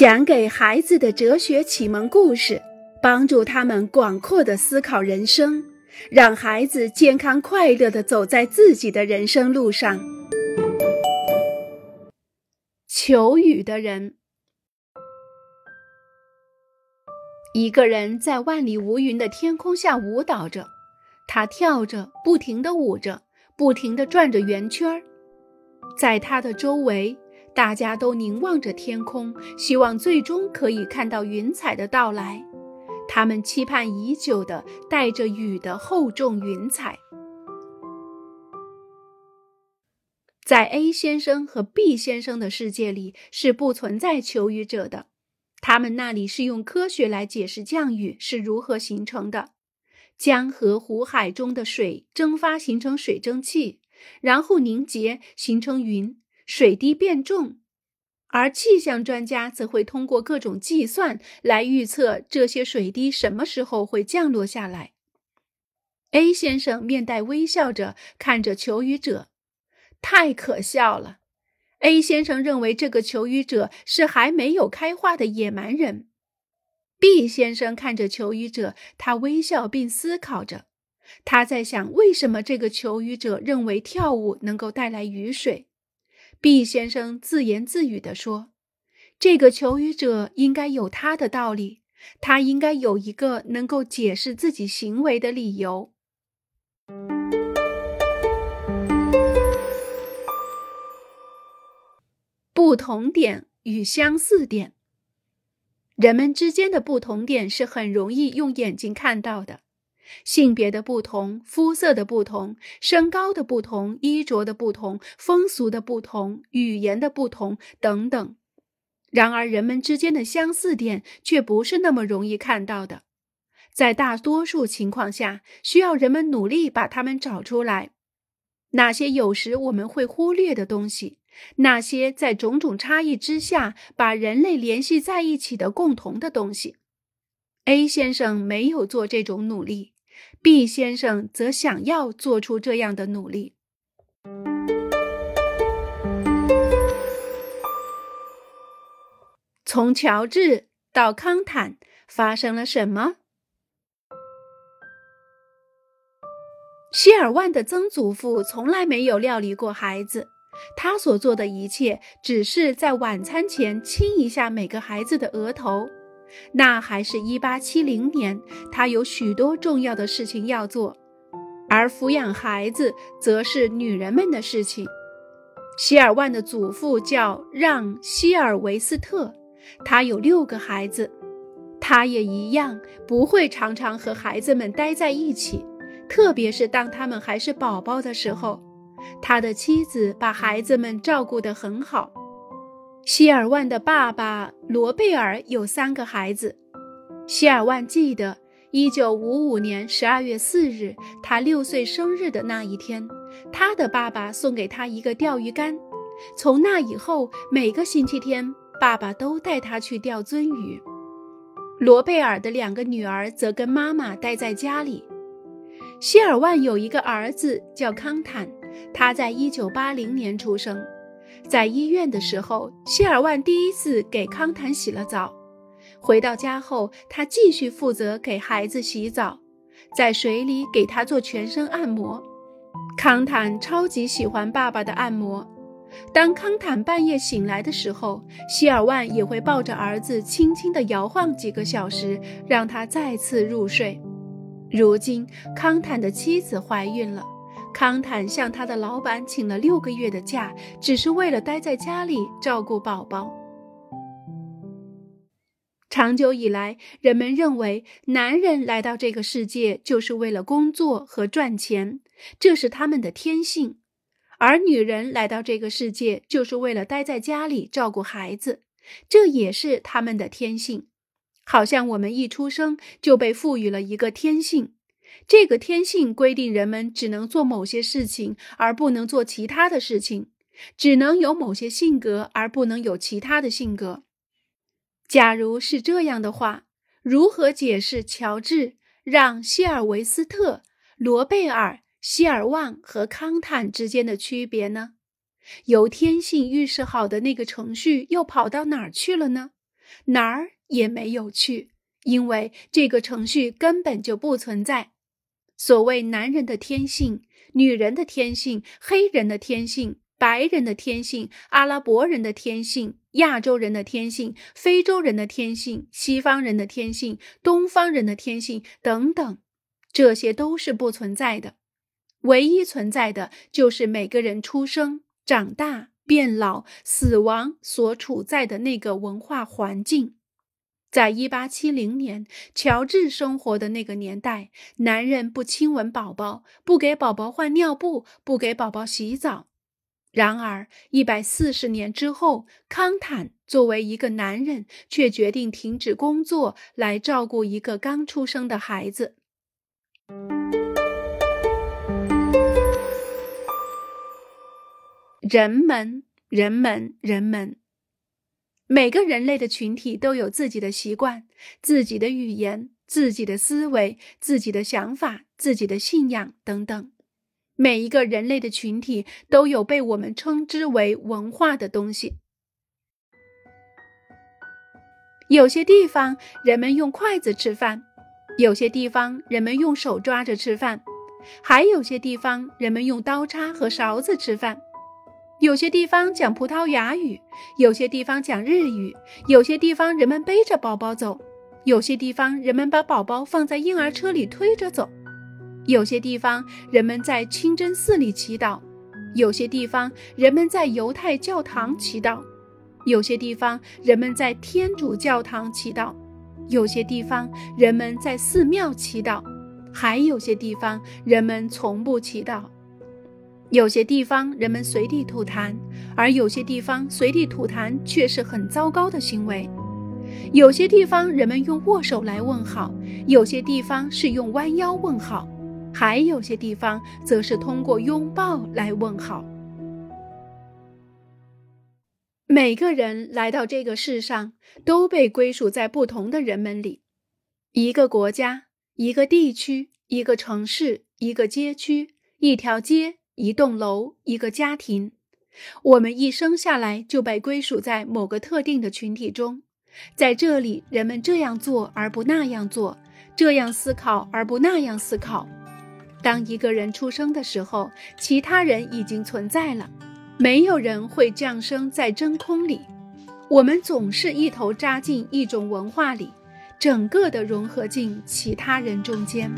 讲给孩子的哲学启蒙故事，帮助他们广阔的思考人生，让孩子健康快乐的走在自己的人生路上。求雨的人，一个人在万里无云的天空下舞蹈着，他跳着，不停的舞着，不停的转着圆圈儿，在他的周围。大家都凝望着天空，希望最终可以看到云彩的到来。他们期盼已久的带着雨的厚重云彩。在 A 先生和 B 先生的世界里是不存在求雨者的，他们那里是用科学来解释降雨是如何形成的：江河湖海中的水蒸发形成水蒸气，然后凝结形成云。水滴变重，而气象专家则会通过各种计算来预测这些水滴什么时候会降落下来。A 先生面带微笑着看着求雨者，太可笑了。A 先生认为这个求雨者是还没有开化的野蛮人。B 先生看着求雨者，他微笑并思考着，他在想为什么这个求雨者认为跳舞能够带来雨水。毕先生自言自语地说：“这个求雨者应该有他的道理，他应该有一个能够解释自己行为的理由。”不同点与相似点，人们之间的不同点是很容易用眼睛看到的。性别的不同，肤色的不同，身高的不同，衣着的不同，风俗的不同，语言的不同等等。然而，人们之间的相似点却不是那么容易看到的。在大多数情况下，需要人们努力把它们找出来。那些有时我们会忽略的东西，那些在种种差异之下把人类联系在一起的共同的东西，A 先生没有做这种努力。，B 先生则想要做出这样的努力。从乔治到康坦发生了什么？希尔万的曾祖父从来没有料理过孩子，他所做的一切只是在晚餐前亲一下每个孩子的额头。那还是一八七零年，他有许多重要的事情要做，而抚养孩子则是女人们的事情。希尔万的祖父叫让·希尔维斯特，他有六个孩子，他也一样不会常常和孩子们待在一起，特别是当他们还是宝宝的时候。他的妻子把孩子们照顾得很好。希尔万的爸爸罗贝尔有三个孩子。希尔万记得，一九五五年十二月四日，他六岁生日的那一天，他的爸爸送给他一个钓鱼竿。从那以后，每个星期天，爸爸都带他去钓鳟鱼。罗贝尔的两个女儿则跟妈妈待在家里。希尔万有一个儿子叫康坦，他在一九八零年出生。在医院的时候，希尔万第一次给康坦洗了澡。回到家后，他继续负责给孩子洗澡，在水里给他做全身按摩。康坦超级喜欢爸爸的按摩。当康坦半夜醒来的时候，希尔万也会抱着儿子轻轻地摇晃几个小时，让他再次入睡。如今，康坦的妻子怀孕了。康坦向他的老板请了六个月的假，只是为了待在家里照顾宝宝。长久以来，人们认为男人来到这个世界就是为了工作和赚钱，这是他们的天性；而女人来到这个世界就是为了待在家里照顾孩子，这也是他们的天性。好像我们一出生就被赋予了一个天性。这个天性规定人们只能做某些事情，而不能做其他的事情；只能有某些性格，而不能有其他的性格。假如是这样的话，如何解释乔治、让·希尔维斯特、罗贝尔、希尔旺和康坦之间的区别呢？由天性预示好的那个程序又跑到哪儿去了呢？哪儿也没有去，因为这个程序根本就不存在。所谓男人的天性、女人的天性、黑人的天性、白人的天性、阿拉伯人的天性、亚洲人的天性、非洲人的天性、西方人的天性、东方人的天性等等，这些都是不存在的。唯一存在的就是每个人出生、长大。变老、死亡所处在的那个文化环境，在一八七零年，乔治生活的那个年代，男人不亲吻宝宝，不给宝宝换尿布，不给宝宝洗澡。然而，一百四十年之后，康坦作为一个男人，却决定停止工作来照顾一个刚出生的孩子。人们，人们，人们，每个人类的群体都有自己的习惯、自己的语言、自己的思维、自己的想法、自己的信仰等等。每一个人类的群体都有被我们称之为文化的东西。有些地方人们用筷子吃饭，有些地方人们用手抓着吃饭，还有些地方人们用刀叉和勺子吃饭。有些地方讲葡萄牙语，有些地方讲日语，有些地方人们背着宝宝走，有些地方人们把宝宝放在婴儿车里推着走，有些地方人们在清真寺里祈祷，有些地方人们在犹太教堂祈祷，有些地方人们在天主教堂祈祷，有些地方人们在寺庙祈祷，还有些地方人们从不祈祷。有些地方人们随地吐痰，而有些地方随地吐痰却是很糟糕的行为。有些地方人们用握手来问好，有些地方是用弯腰问好，还有些地方则是通过拥抱来问好。每个人来到这个世上，都被归属在不同的人们里：一个国家、一个地区、一个城市、一个街区、一条街。一栋楼，一个家庭，我们一生下来就被归属在某个特定的群体中。在这里，人们这样做而不那样做，这样思考而不那样思考。当一个人出生的时候，其他人已经存在了。没有人会降生在真空里。我们总是一头扎进一种文化里，整个的融合进其他人中间。